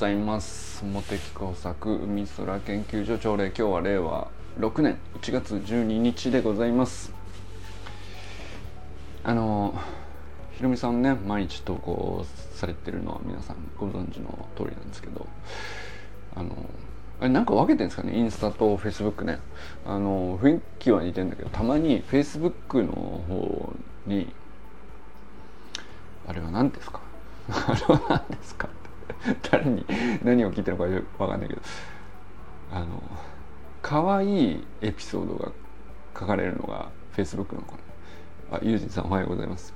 ざいます。茂木工作海空研究所朝礼今日は令和6年1月12日でございます。あのひろみさんね毎日投稿されてるのは皆さんご存知の通りなんですけどあのあれなんか分けてるんですかねインスタとフェイスブックね。あの雰囲気は似てるんだけどたまにフェイスブックの方にあれは何ですか？あれは何ですか？誰に何を聞いてるのか分かんないけどあの可愛いエピソードが書かれるのがフェイスブックのかな。あゆうじんさんおはようございます。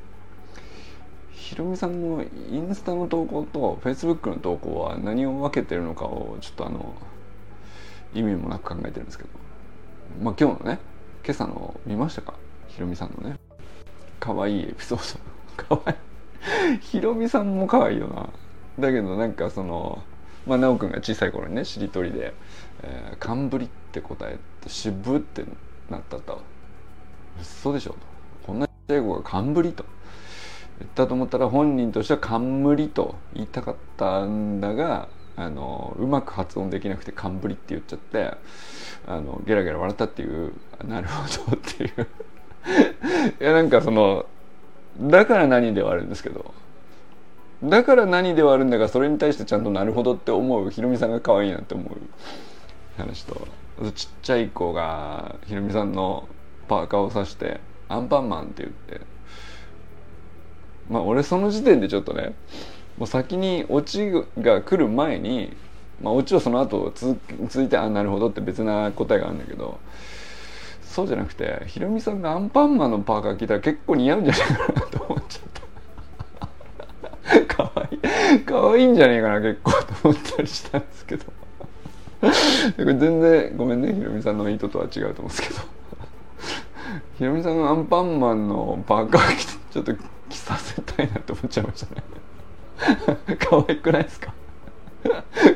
ひろみさんのインスタの投稿とフェイスブックの投稿は何を分けてるのかをちょっとあの意味もなく考えてるんですけど。まあ今日のね今朝の見ましたか？ひろみさんのね。可愛いエピソード。可愛い。ひろみさんも可愛いよな。だけどなんかそのまあ奈くんが小さい頃にねしりとりで「えー、寒ぶり」って答えて「渋」ってなったと「嘘でしょ」と「こんな英語が寒ぶり」と。言ったと思ったら本人としては「冠」と言いたかったんだがあのうまく発音できなくて「冠」って言っちゃってあのゲラゲラ笑ったっていう「なるほど」っていう。いやなんかそのだから何ではあるんですけど。だから何ではあるんだがそれに対してちゃんとなるほどって思う。ひろみさんが可愛いなって思う話とちっちゃい子がひろみさんのパーカーを刺して「アンパンマン」って言って。まあ俺その時点でちょっとねもう先にオチが来る前にまあオチはその後続いて「あなるほど」って別な答えがあるんだけどそうじゃなくてひろみさんがアンパンマンのパーカー着たら結構似合うんじゃないかなと思っちゃった。かわいいんじゃねえかな結構と思ったりしたんですけど。これ全然ごめんねひろみさんの意図とは違うと思うんですけど。ひろみさんのアンパンマンのパーカー着てちょっと着させたいなって思っちゃいましたね。可愛くないですか？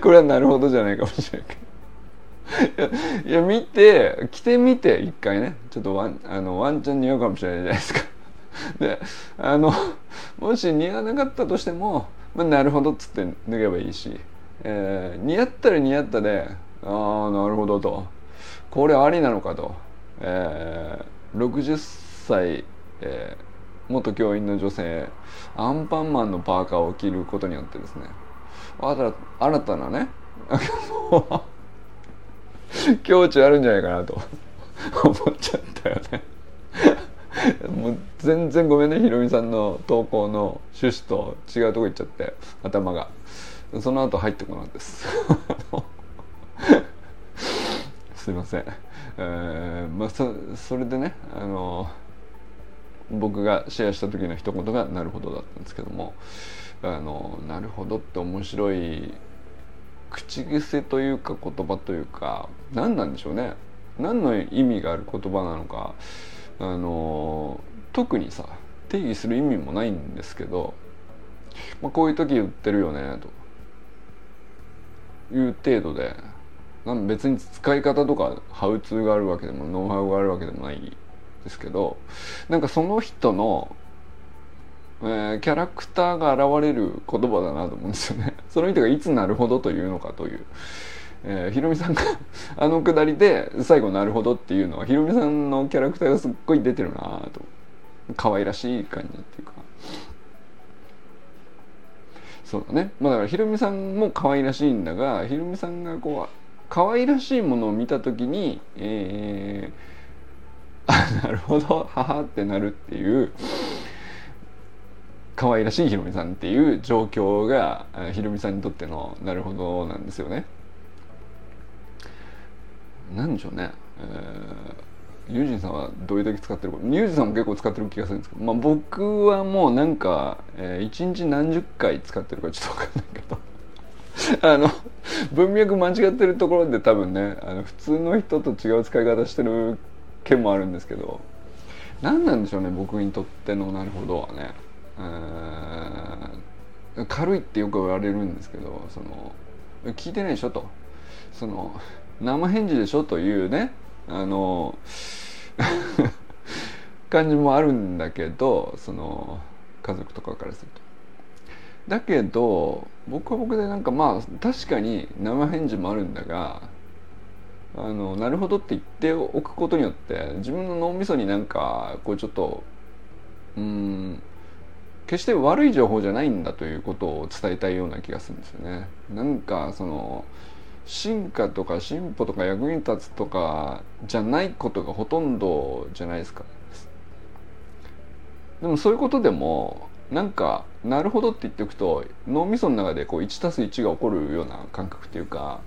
これはなるほどじゃないかもしれないけど。いや見て着てみて一回ね。ちょっとワンあのワンチャン似合うかもしれないじゃないですか。であのもし似合わなかったとしても、まあ、なるほどっつって脱げばいいし、えー、似合ったら似合ったでああなるほどと。これありなのかと、えー、60歳、えー、元教員の女性アンパンマンのパーカーを着ることによってですね。新たなね 境地あるんじゃないかなと思っちゃったよね。もう全然ごめんねひろみさんの投稿の趣旨と違うとこ行っちゃって頭が。その後入ってこなかったです。すいません、えー、まあそそれでねあの僕がシェアした時の一言が「なるほど」だったんですけども「あのなるほど」って面白い口癖というか言葉というか何なんでしょうね。何の意味がある言葉なのかあの特にさ定義する意味もないんですけど、まあ、こういう時言ってるよねという程度でなん別に使い方とかハウツーがあるわけでもノウハウがあるわけでもないですけどなんかその人の、えー、キャラクターが現れる言葉だなと思うんですよね。その人がいつなるほどというのかという。えー、ひろみさんが あのくだりで最後「なるほど」っていうのはひろみさんのキャラクターがすっごい出てるなと。可愛らしい感じっていうか。そうだね。まあだからひろみさんも可愛らしいんだがひろみさんがこう可愛らしいものを見た時にえー、あなるほどはってなるっていう可愛らしいひろみさんっていう状況がひろみさんにとってのなるほどなんですよね。何でしょうね、えー、ユージンさんはどういう時使ってるか。ユージンさんも結構使ってる気がするんですけど、まあ、僕はもうなんか、えー、一日何十回使ってるかちょっと分かんないけど。あの文脈間違ってるところで多分ねあの普通の人と違う使い方してる件もあるんですけど。何なんでしょうね僕にとってのなるほどはね、えー、軽いってよく言われるんですけどその聞いてないでしょと。その生返事でしょ？というね。あの 感じもあるんだけどその家族とかからすると。だけど僕は僕でなんかまあ確かに生返事もあるんだがあのなるほどって言っておくことによって自分の脳みそになんかこうちょっとうん決して悪い情報じゃないんだということを伝えたいような気がするんですよね。なんかその進化とか進歩とか役に立つとかじゃないことがほとんどじゃないですか。でもそういうことでもなんかなるほどって言っておくと脳みその中でこう 1+1 が起こるような感覚っていうか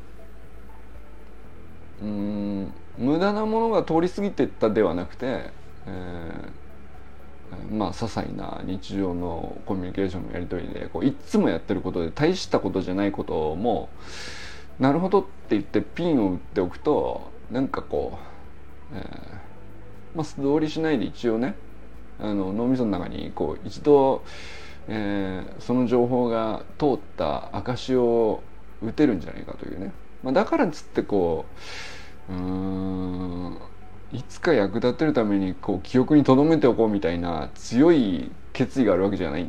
うん無駄なものが通り過ぎてったではなくて、えーまあ些細な日常のコミュニケーションのやり取りでこういつもやってることで大したことじゃないこともなるほどって言ってピンを打っておくとなんかこう、えー、まあ素通りしないで一応ねあの脳みその中にこう一度、えー、その情報が通った証を打てるんじゃないかというね、まあ、だからっつってこううんいつか役立てるためにこう記憶に留めておこうみたいな強い決意があるわけじゃない。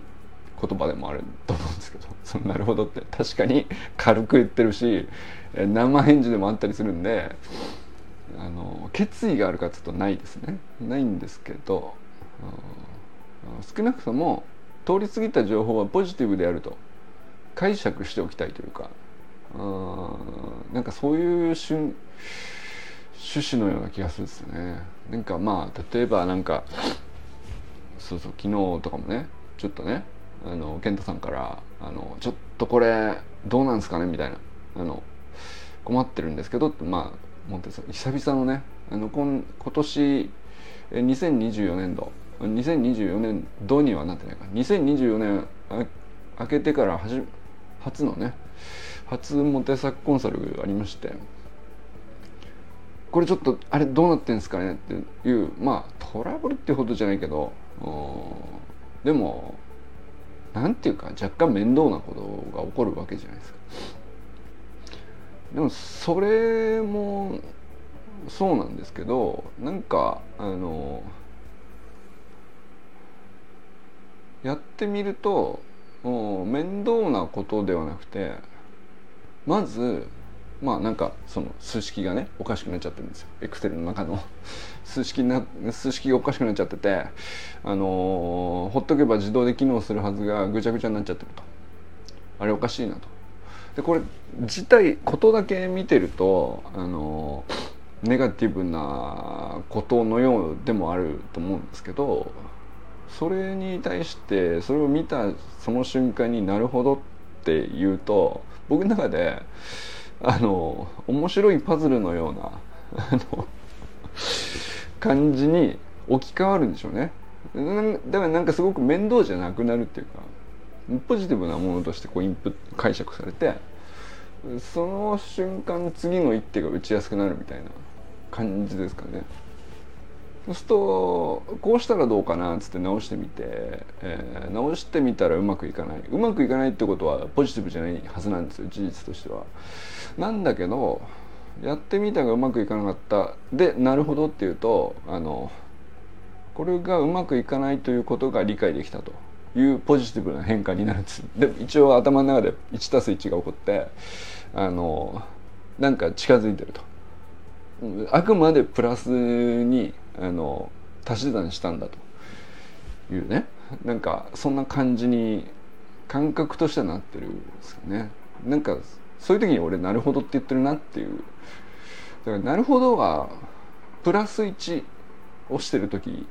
言葉でもあると思うんですけど そのなるほどって。確かに軽く言ってるし生返事でもあったりするんであの決意があるかちょっとないですね。ないんですけど少なくとも通り過ぎた情報はポジティブであると。解釈しておきたいというかなんかそういう瞬趣旨のような気がするんですよね。なんかまあ例えばなんかそうそう昨日とかもねちょっとねあの健太さんからあの「ちょっとこれどうなんですかね?」みたいなあの困ってるんですけどってまあもう久々のねあの今今年2024年度2024年度にはなってないか2024年明けてから初のね初モテ作コンサルがありましてこれちょっとあれどうなってんですかね？っていうまあトラブルってほどじゃないけどでもなんていうか若干面倒なことが起こるわけじゃないですか。でもそれもそうなんですけどなんかあのやってみると面倒なことではなくてまずまあなんかその数式がねおかしくなっちゃってるんですよエクセルの中の数式な数式がおかしくなっちゃっててあのー、ほっとけば自動で機能するはずがぐちゃぐちゃになっちゃってると。あれおかしいなと。でこれ自体ことだけ見てるとあのー、ネガティブなことのようでもあると思うんですけどそれに対してそれを見たその瞬間になるほどって言うと僕の中であの面白いパズルのようなあの感じに置き換わるんでしょうねだからなんかすごく面倒じゃなくなるっていうかポジティブなものとしてこうインプット解釈されてその瞬間次の一手が打ちやすくなるみたいな感じですかね。そうするとこうしたらどうかなっつって直してみて、えー、直してみたらうまくいかないうまくいかないってことはポジティブじゃないはずなんですよ事実としては。なんだけどやってみたがうまくいかなかった。でなるほどっていうとあのこれがうまくいかないということが理解できたというポジティブな変化になるんです。で一応頭の中で 1+1 が起こってあのなんか近づいてると。あくまでプラスにあの足し算したんだというね。なんかそんな感じに感覚としてはなってるんですよね。なんかそういう時に俺なるほどって言ってるなっていう。だからなるほどはプラス1をしてる時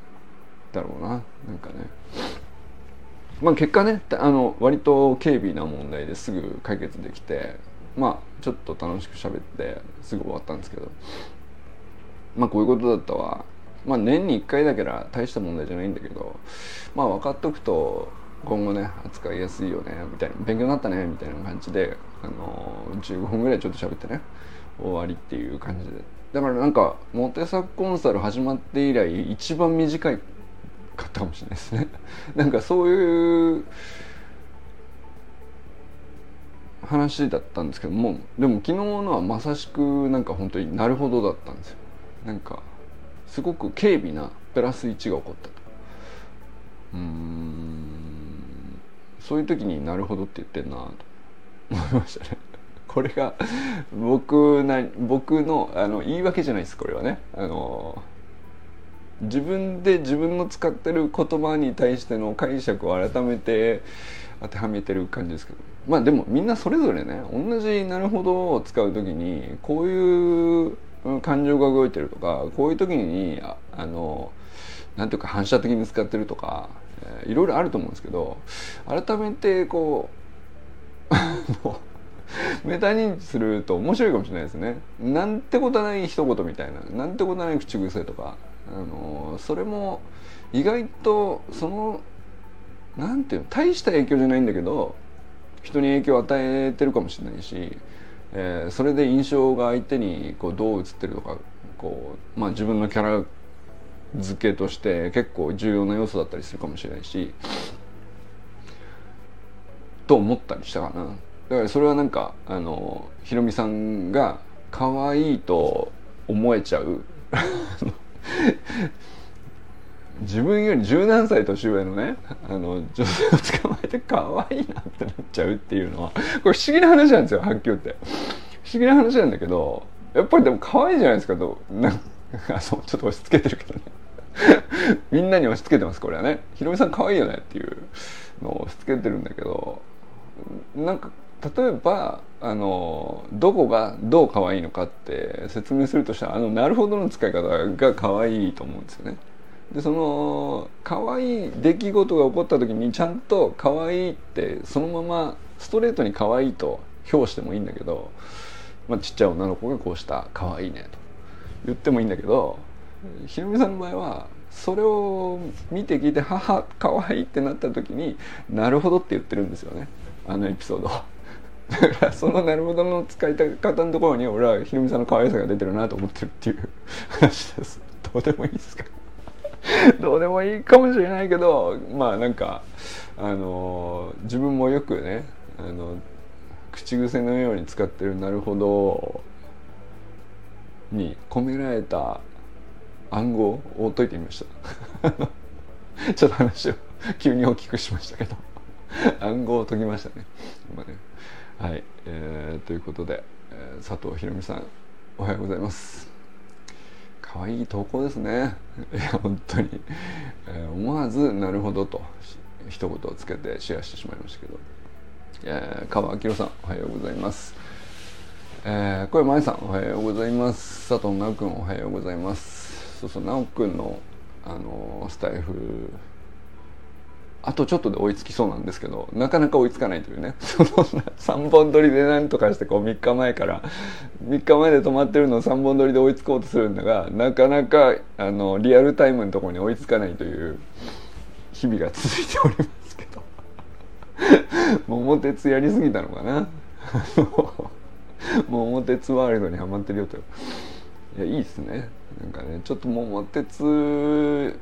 だろうな。なんかね。まあ結果ねあの割と軽微な問題ですぐ解決できてまあちょっと楽しく喋ってすぐ終わったんですけど。まあこういうことだったわ。まあ年に1回だけら大した問題じゃないんだけど。まあ分かっとくと今後ね扱いやすいよねみたいな。勉強になったねみたいな感じで、あの15分ぐらいちょっと喋ってね終わりっていう感じで。だからなんかモテ作コンサル始まって以来一番短いかったかもしれないですね。なんかそういう話だったんですけどもでも昨日のはまさしくなんか本当になるほどだったんですよ。なんかすごく軽微なプラス1が起こったと。うん。そういう時になるほどって言ってんなと思いましたね。これが僕な僕のあの言い訳じゃないですこれはね。あの自分で自分の使ってる言葉に対しての解釈を改めて当てはめてる感じですけど。まあでもみんなそれぞれね同じ「なるほど」を使う時にこういう感情が動いてるとかこういう時にああのなんていうか反射的に使ってるとか、いろいろあると思うんですけど改めてこう メタ認知すると面白いかもしれないですね。なんてことない一言みたいななんてことない口癖とかあのそれも意外とそのなんていうの大した影響じゃないんだけど人に影響を与えてるかもしれないし、えー、それで印象が相手にこうどう映ってるとかこう、まあ、自分のキャラ付けとして結構重要な要素だったりするかもしれないしと思ったりしたかな。だからそれはなんかあのひろみさんが可愛いと思えちゃう 自分より十何歳年上のねあの女性を捕まえて可愛いなってなっちゃうっていうのはこれ不思議な話なんですよはっきり言って不思議な話なんだけどやっぱりでも可愛いじゃないですかとなんか そうちょっと押し付けてるけどね。みんなに押し付けてますこれはね。ひろみさん可愛いよねっていうのを押し付けてるんだけどなんか例えばあのどこがどう可愛いのかって説明するとしたらあのなるほどの使い方が可愛いと思うんですよね。でその可愛い出来事が起こった時にちゃんと可愛いってそのままストレートに可愛いと評してもいいんだけど、まあ、ちっちゃい女の子がこうした可愛いねと。言ってもいいんだけどひろみさんの場合はそれを見て聞いて「母可愛いってなった時に「なるほど」って言ってるんですよねあのエピソード。だからその「なるほど」の使い方のところに俺はひろみさんの可愛さが出てるなと思ってるっていう 話です。どうでもいいですか？どうでもいいかもしれないけどまあなんかあの自分もよくねあの口癖のように使ってる「なるほど」に込められた暗号を解いてみました。ちょっと話を急に大きくしましたけど。暗号を解きましたね。今ね。はい、えー、ということで、えー、佐藤ひろみさんおはようございます。可愛い投稿ですね。いや本当に、えー、思わずなるほどと一言をつけてシェアしてしまいましたけど、えー、川明さんおはようございます。えー、小山愛さんおはようございます。佐藤直君おはようございます。そうそう直君のあのスタイフあとちょっとで追いつきそうなんですけどなかなか追いつかないというね。その3本撮りで何とかしてこう3日前から3日前で止まってるのを3本撮りで追いつこうとするんだがなかなかあのリアルタイムのところに追いつかないという日々が続いておりますけど。桃鉄やりすぎたのかな？桃鉄ワールドにはまってるよと。いやいいっすね。なんかねちょっと桃鉄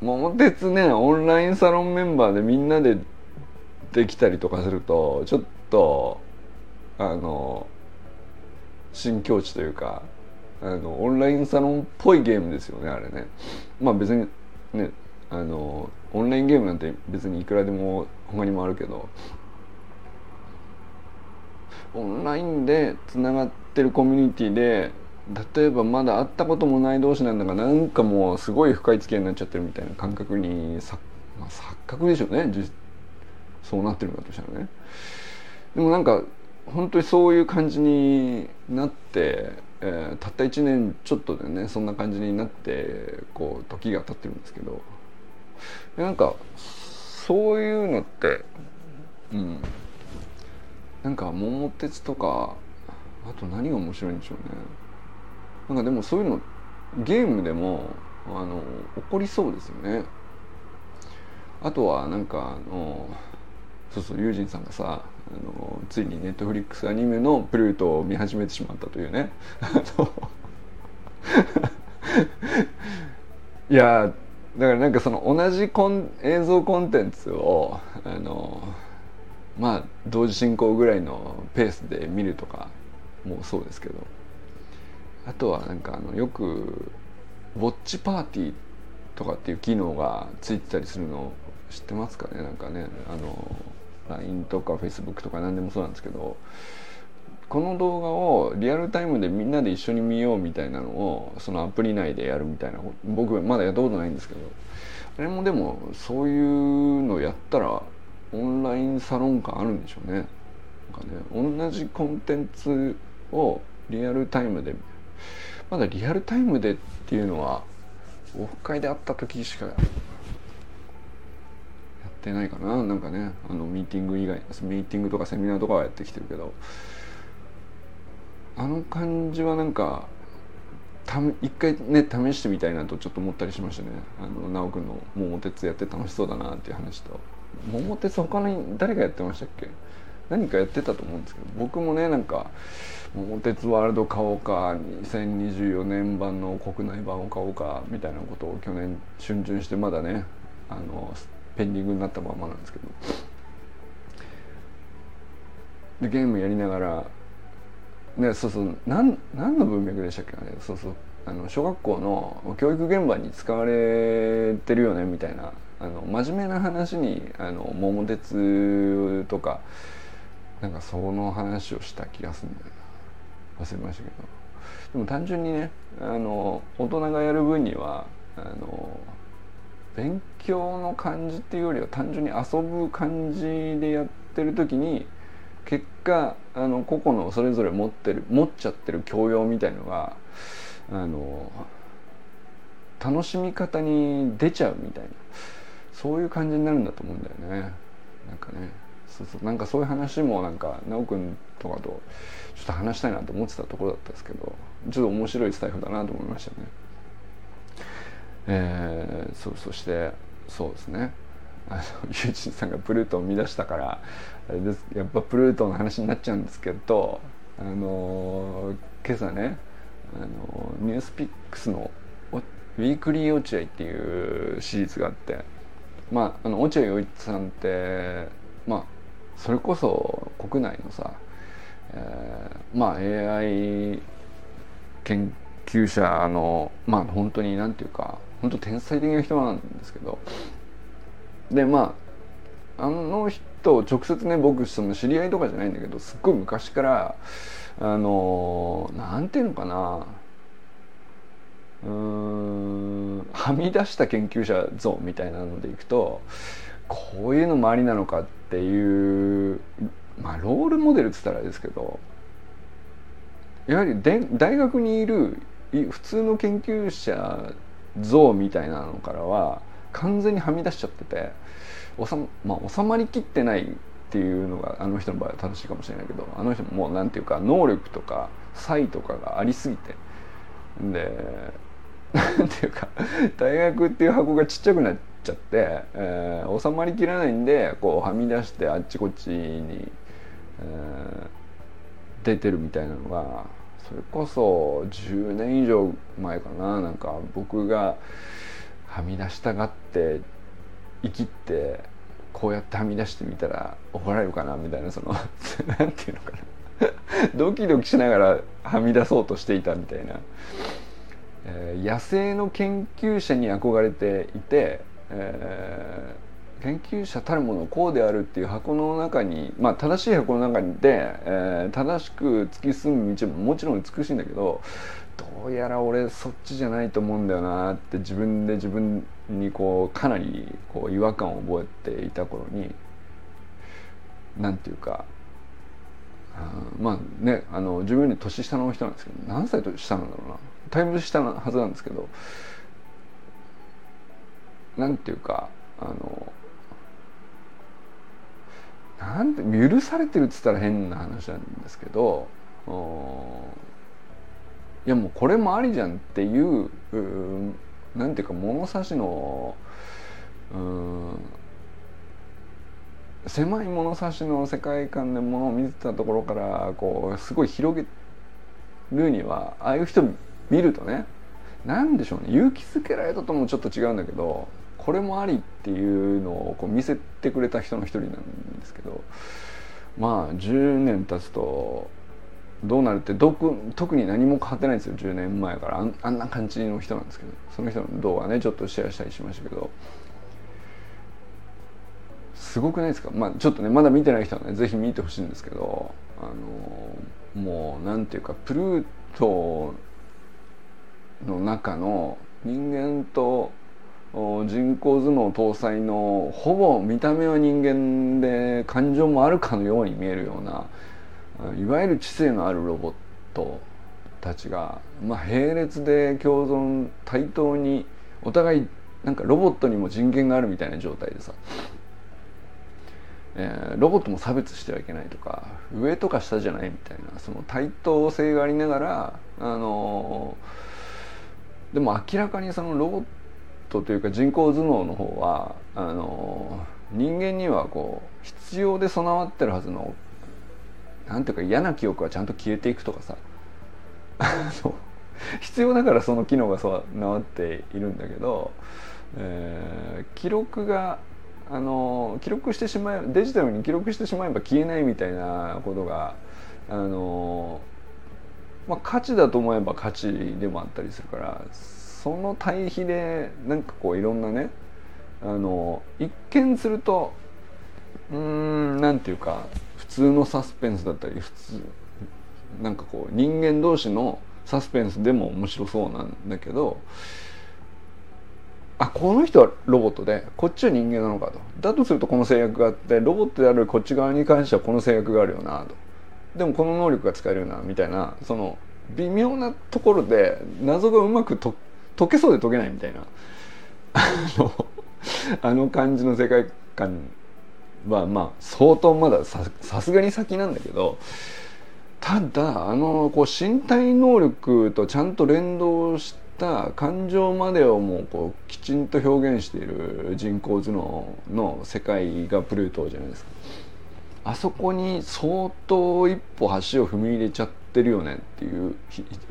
桃鉄ねオンラインサロンメンバーでみんなでできたりとかするとちょっとあの新境地というかあのオンラインサロンっぽいゲームですよねあれね。まあ別にねあのオンラインゲームなんて別にいくらでも他にもあるけどオンラインでつながってるコミュニティで例えばまだ会ったこともない同士なんだがなんかもうすごい深い付き合いになっちゃってるみたいな感覚にさ、まあ、錯覚でしょうね。そうなってるんだとしたらね。でもなんか本当にそういう感じになって、えー、たった1年ちょっとでねそんな感じになってこう時が経ってるんですけど。なんかそういうのってうん。なんか桃鉄とかあと何が面白いんでしょうね。なんかでもそういうのゲームでもあの起こりそうですよね。あとはなんかあのそうそうユージンさんがさあのついにネットフリックスアニメのプルートを見始めてしまったというね。いやだからなんかその同じコン映像コンテンツをあのまあ同時進行ぐらいのペースで見るとかもそうですけど。あとはなんかあのよくウォッチパーティーとかっていう機能がついてたりするの知ってますかね？なんかねあの LINE とか Facebook とか何でもそうなんですけど。この動画をリアルタイムでみんなで一緒に見ようみたいなのをそのアプリ内でやるみたいな僕まだやったことないんですけど。あれもでもそういうのやったらオンラインサロン感あるんでしょうね。なんかね同じコンテンツをリアルタイムでまだリアルタイムでっていうのはオフ会で会った時しかやってないかな。なんかねあのミーティング以外ミーティングとかセミナーとかはやってきてるけどあの感じはなんかた一回ね試してみたいなとちょっと思ったりしましたね。あの直くんの「桃鉄」やって楽しそうだなっていう話と「桃鉄」他に誰がやってましたっけ？何かやってたと思うんですけど僕もねなんか「桃鉄ワールド買おうか2024年版の国内版を買おうか」みたいなことを去年春巡してまだねあのペンディングになったままなんですけど。でゲームやりながらねそうそう何何の文脈でしたっけ？ねそうそう。あの小学校の教育現場に使われてるよねみたいなあの真面目な話にあの桃鉄とかなんかその話をした気がするんだよな。忘れましたけど。でも単純にねあの大人がやる分にはあの勉強の感じっていうよりは単純に遊ぶ感じでやってる時に結果あの個々のそれぞれ持ってる持っちゃってる教養みたいのがあの楽しみ方に出ちゃうみたいな。そういう感じになるんだと思うんだよね。なんかね。そうそう。なんかそういう話もなんか奈くんとかとちょっと話したいなと思ってたところだったんですけどちょっと面白いスタイフだなと思いましたね。えー、そうそしてそうですね。あのユージンさんがプルートを生み出したからあれです。やっぱプルートの話になっちゃうんですけどあの今朝ねあのニュースピックスのウィークリー落合っていうシリーズがあってまああの落合陽一さんってまあそれこそ国内のさ、えー、まあ AI 研究者のまあ本当になんていうか本当天才的な人なんですけどでまああの人直接ね僕その知り合いとかじゃないんだけどすっごい昔からあのなんていうのかな。うんはみ出した研究者像みたいなのでいくとこういうのもありなのかっていうまあロールモデルっつったらですけどやはりで大学にいる普通の研究者像みたいなのからは完全にはみ出しちゃってて収,、まあ、収まりきってないっていうのがあの人の場合は正しいかもしれないけどあの人ももう何ていうか能力とか才とかがありすぎて。で 何ていうか大学っていう箱がちっちゃくなっちゃって、えー、収まりきらないんでこうはみ出してあっちこっちに、えー、出てるみたいなのがそれこそ10年以上前かな。なんか僕がはみ出したがって生きてこうやってはみ出してみたら怒られるかなみたいなその 何て言うのかな。ドキドキしながらはみ出そうとしていたみたいな、えー、野生の研究者に憧れていて、えー、研究者たるものこうであるっていう箱の中にまあ正しい箱の中で、えー、正しく突き進む道ももちろん美しいんだけどどうやら俺そっちじゃないと思うんだよなって自分で自分にこうかなりこう違和感を覚えていた頃に何て言うかまあねあの自分より年下の人なんですけど何歳年下なんだろうな。だいぶ下なはずなんですけど何て言うかあのなんて許されてるっつったら変な話なんですけどいやもうこれもありじゃんっていううなんていうか物差しのうん狭い物差しの世界観でものを見てたところからこうすごい広げるにはああいう人見るとね何でしょうね勇気づけられたともちょっと違うんだけどこれもありっていうのをこう見せてくれた人の一人なんですけどまあ10年経つとどうなるって特に何も変わってないんですよ。10年前から。ああんな感じの人なんですけど。その人の動画ねちょっとシェアしたりしましたけど。すごくないですか？まあちょっとねまだ見てない人はね是非見てほしいんですけど。あのもうなんていうかプルートの中の人間と人工頭脳搭載のほぼ見た目は人間で感情もあるかのように見えるようないわゆる知性のあるロボットたちが、まあ、並列で共存対等にお互いなんかロボットにも人権があるみたいな状態でさ、えー、ロボットも差別してはいけないとか上とか下じゃないみたいなその対等性がありながらあのー、でも明らかにそのロボットというか人工頭脳の方はあのー、人間にはこう必要で備わってるはずのなんていうか嫌な記憶はちゃんと消えていくとかさ。必要だからその機能が備わっているんだけど、えー、記録があの記録してしまえデジタルに記録してしまえば消えないみたいなことがあの、まあ、価値だと思えば価値でもあったりするからその対比でなんかこういろんなねあの一見するとうんなんていうか通のサスペンスだったり普通なんかこう人間同士のサスペンスでも面白そうなんだけどあこの人はロボットでこっちは人間なのかと。だとするとこの制約があってロボットであるこっち側に関してはこの制約があるよなと。でもこの能力が使えるよなみたいなその微妙なところで謎がうまくと解けそうで解けないみたいな。あのあの感じの世界観はまあ相当まださすがに先なんだけどただあのこう身体能力とちゃんと連動した感情までをもうこうきちんと表現している人工頭脳の世界がプルートじゃないですか。あそこに相当一歩足を踏み入れちゃってるよねっていう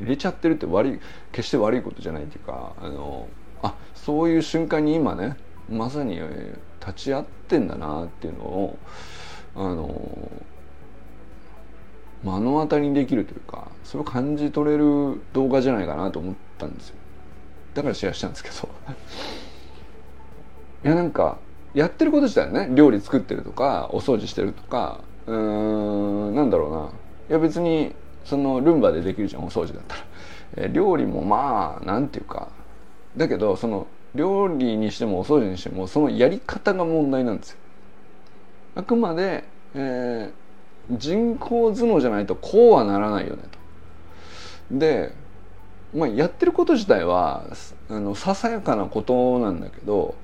入れちゃってるって悪い決して悪いことじゃないっていうかあのあそういう瞬間に今ねまさに立ち会ってんだなっていうのをあの目の当たりにできるというかそれを感じ取れる動画じゃないかなと思ったんですよ。だからシェアしたんですけど。いやなんかやってること自体ね料理作ってるとかお掃除してるとかうーんなんだろうな。いや別にそのルンバでできるじゃんお掃除だったら、え料理もまあなんていうか。だけどその料理にしてもお掃除にしてもそのやり方が問題なんですよあくまで、えー人工頭脳じゃないとこうはならないよねと。で、まあ、やってること自体はあのささやかなことなんだけど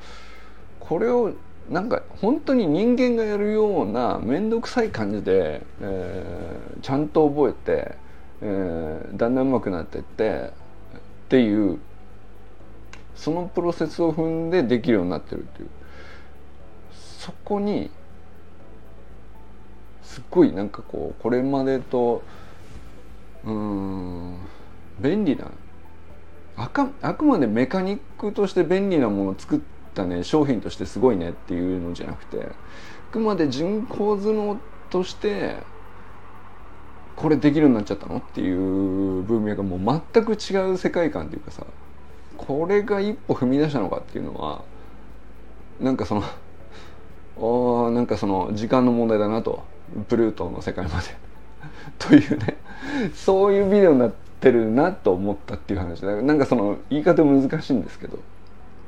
これをなんか本当に人間がやるような面倒くさい感じで、えー、ちゃんと覚えて、えー、だんだん上手くなってってっていうそのプロセスを踏んでできるようになってるっていう。そこにすっごいなんかこうこれまでとうん便利なあかあくまでメカニックとして便利なものを作ったね商品としてすごいねっていうのじゃなくてあくまで人工頭脳としてこれできるようになっちゃったのっていう文脈がもう全く違う世界観っていうかさ。これが一歩踏み出したのかっていうのはなんかその おなんかその時間の問題だなとプルートの世界まで。というねそういうビデオになってるなと思ったっていう話。でなんかその言い方難しいんですけど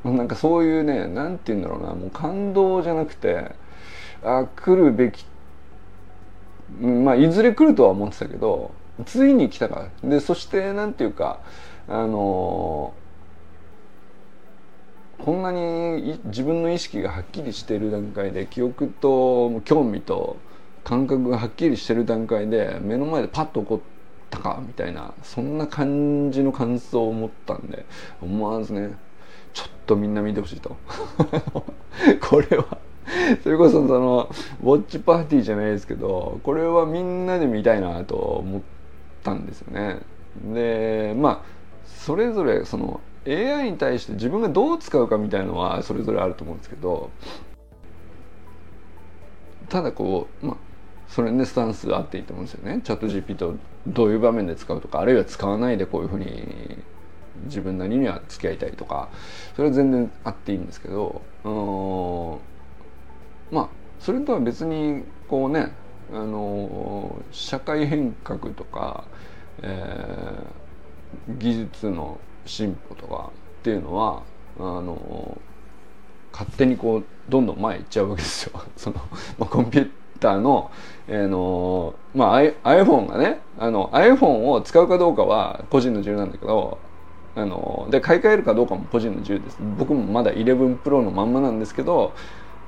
なんかそういうね何て言うんだろうなもう感動じゃなくてあ来るべきまあいずれ来るとは思ってたけどついに来たから。でそして何て言うかあのこんなに自分の意識がはっきりしている段階で記憶と興味と感覚がはっきりしている段階で目の前でパッと起こったかみたいなそんな感じの感想を持ったんで思わずね ちょっとみんな見てほしいと。これはそれこそそのウォッチパーティーじゃないですけどこれはみんなで見たいなと思ったんですよね。でまあそれぞれその AI に対して自分がどう使うかみたいのはそれぞれあると思うんですけどただこうまあそれねスタンスあっていいと思うんですよね。チャット GPT をどういう場面で使うとかあるいは使わないでこういうふうに自分なりには付き合いたいとかそれは全然あっていいんですけどまあそれとは別にこうねあの社会変革とか、えー、技術の進歩とかっていうのはあの勝手にこうどんどん前行っちゃうわけですよ。そのまあ、コンピューターの,、えー、のまあ、iPhone がねあの iPhone を使うかどうかは個人の自由なんだけどあので買い替えるかどうかも個人の自由です僕もまだ11 Pro のまんまなんですけど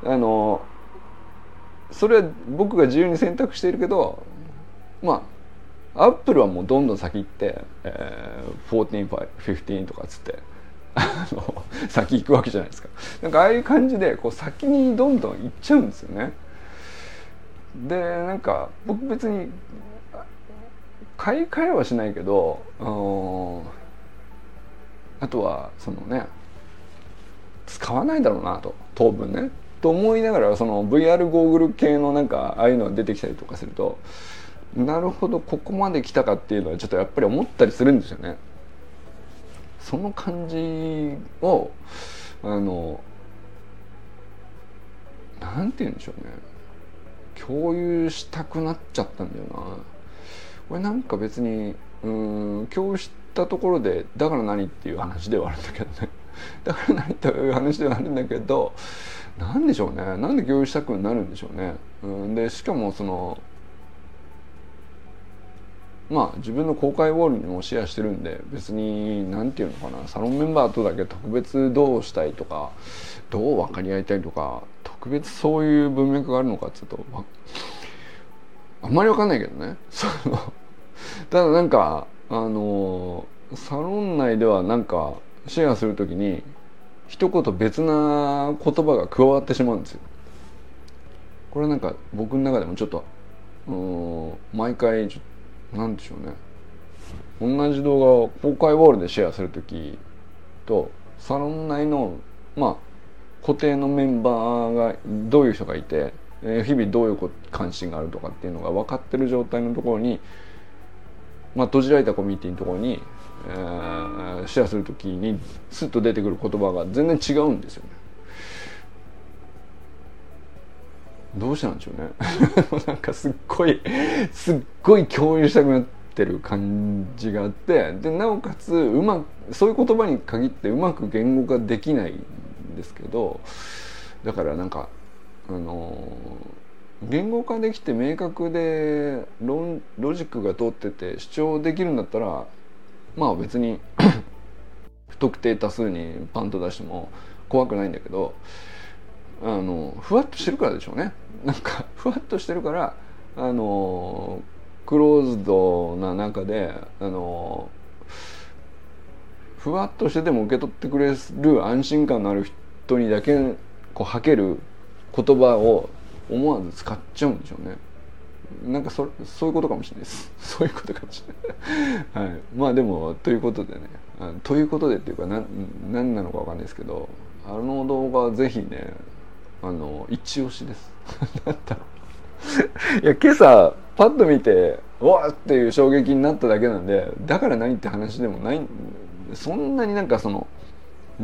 あのそれは僕が自由に選択しているけどまあアップルはもうどんどん先行って、えー、14、15とかっつって 先行くわけじゃないですか。なんかああいう感じでこう先にどんどん行っちゃうんですよね。でなんか僕別に買い替えはしないけどあとはそのね使わないだろうなと当分ね。と思いながらその VR ゴーグル系のなんかああいうのが出てきたりとかするとなるほどここまで来たかっていうのはちょっとやっぱり思ったりするんですよね。その感じをあのなんて言うんでしょうね共有したくなっちゃったんだよな。これなんか別にうん共有したところでだから何っていう話ではあるんだけどね だから何という話ではあるんだけど何でしょうねなんで共有したくなるんでしょうね。うん、でしかもそのまあ自分の公開ウォールにもシェアしてるんで別に何て言うのかなサロンメンバーとだけ特別どうしたいとかどう分かり合いたいとか特別そういう文脈があるのかっつうとあんまり分かんないけどね そのただなんかあのサロン内ではなんかシェアする時に一言別な言葉が加わってしまうんですよ。これなんか僕の中でもちょっとうん毎回なんでしょうね同じ動画を公開ウォールでシェアする時とサロン内のまあ固定のメンバーがどういう人がいて日々どういう関心があるとかっていうのが分かってる状態のところにまあ閉じられたコミュニティのところにえー、シェアする時にスッと出てくる言葉が全然違うんですよね。どうしてなんでしょうね。なんかすっごいすっごい共有したくなってる感じがあってでなおかつうまそういう言葉に限ってうまく言語化できないんですけどだからなんかあの言語化できて明確でロジックが通ってて主張できるんだったらまあ別に 不特定多数にパンと出しても怖くないんだけどあのふわっとしてるからでしょうね。なんかふわっとしてるからあのクローズドな中であのふわっとしてても受け取ってくれる安心感のある人にだけこう吐ける言葉を思わず使っちゃうんでしょうね。なんかそそういうことかもしれないです。そういうことかもしれない、はい、まあでもということでね。あということでっていうか何なのかわかんないですけどあの動画はぜひねあの一押しです なんだろういや今朝パッと見てわーっていう衝撃になっただけなんでだから何って話でもないそんなになんかその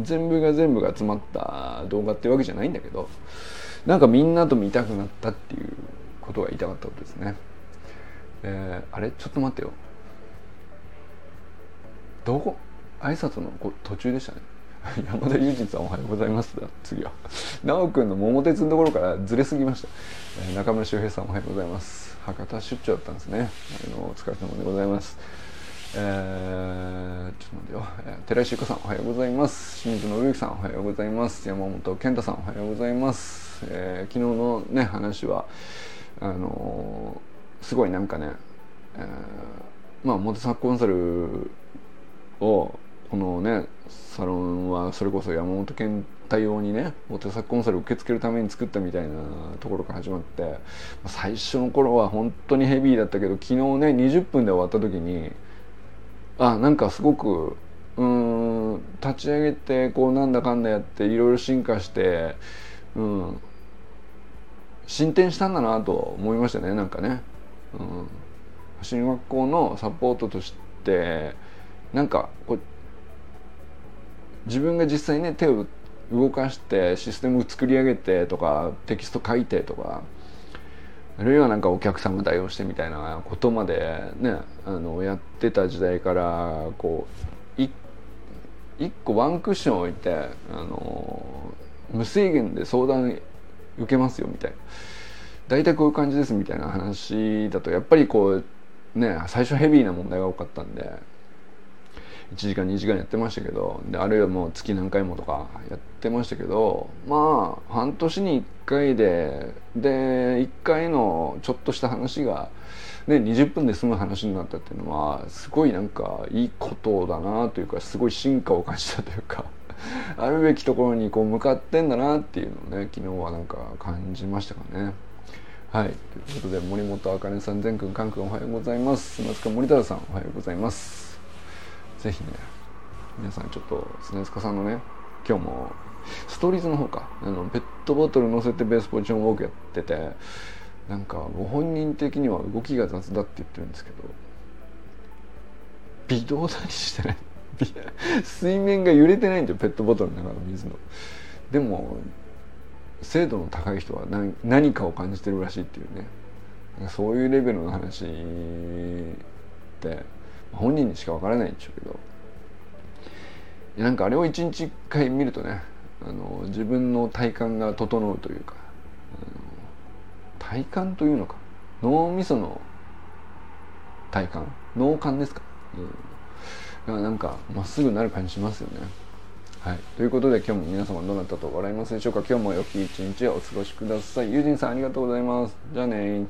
全部が全部が詰まった動画っていうわけじゃないんだけどなんかみんなと見たくなったっていうことが言いたかったことですね。えー、あれ？ちょっと待ってよ。どこ？挨拶の途中でしたね。山田裕二さんおはようございます。次は。直くんの桃鉄のところからずれすぎました、えー、中村修平さんおはようございます。博多出張だったんですね。あのお疲れ様でございます。えー、ちょっと待ってよ、えー、寺石由子さんおはようございます。清水信之さんおはようございます。山本健太さんおはようございます、えー、昨日のね話はあのすごいなんかね、えー、まあモテサコンサルをこのねサロンはそれこそ山本健対応にねモテサコンサル受け付けるために作ったみたいなところから始まって最初の頃は本当にヘビーだったけど昨日ね20分で終わった時にあなんかすごくうん立ち上げてこうなんだかんだやっていろいろ進化してうん進展したんだなと思いましたねなんかね、うん、走り学校のサポートとしてなんかこう自分が実際ね手を動かしてシステムを作り上げてとかテキスト書いてとかあるいはなんかお客様対応してみたいなことまでねあのやってた時代からこう一個ワンクッション置いてあの無制限で相談受けますよみたいな。大体こういう感じですみたいな話だとやっぱりこうね最初ヘビーな問題が多かったんで1時間2時間やってましたけどであるいはもう月何回もとかやってましたけどまあ半年に1回でで1回のちょっとした話が、ね、20分で済む話になったっていうのはすごいなんかいいことだなというかすごい進化を感じたというか あるべきところにこう向かってんだなっていうのをね昨日はなんか感じましたかね。はい。ということで、森本あかねさん、全くん、かんくんおはようございます。松川森太さん、おはようございます。ぜひね皆さんちょっと砂塚さんのね今日もストーリーズの方か。あのペットボトル乗せてベースポジションウォークやっててなんかご本人的には動きが雑だって言ってるんですけど微動だにしてない。水面が揺れてないんだよペットボトルの中の水の。でも精度の高い人は何何かを感じてるらしいっていうね。そういうレベルの話って本人にしかわからないんでしょうけど。なんかあれを一日一回見るとねあの自分の体感が整うというか体感というのか脳みその体感脳幹ですか、うん、なんかまっすぐなる感じしますよね。はい、ということで今日も皆様どうなったと笑いますでしょうか？今日も良き一日をお過ごしください。ユージンさんありがとうございます。じゃあね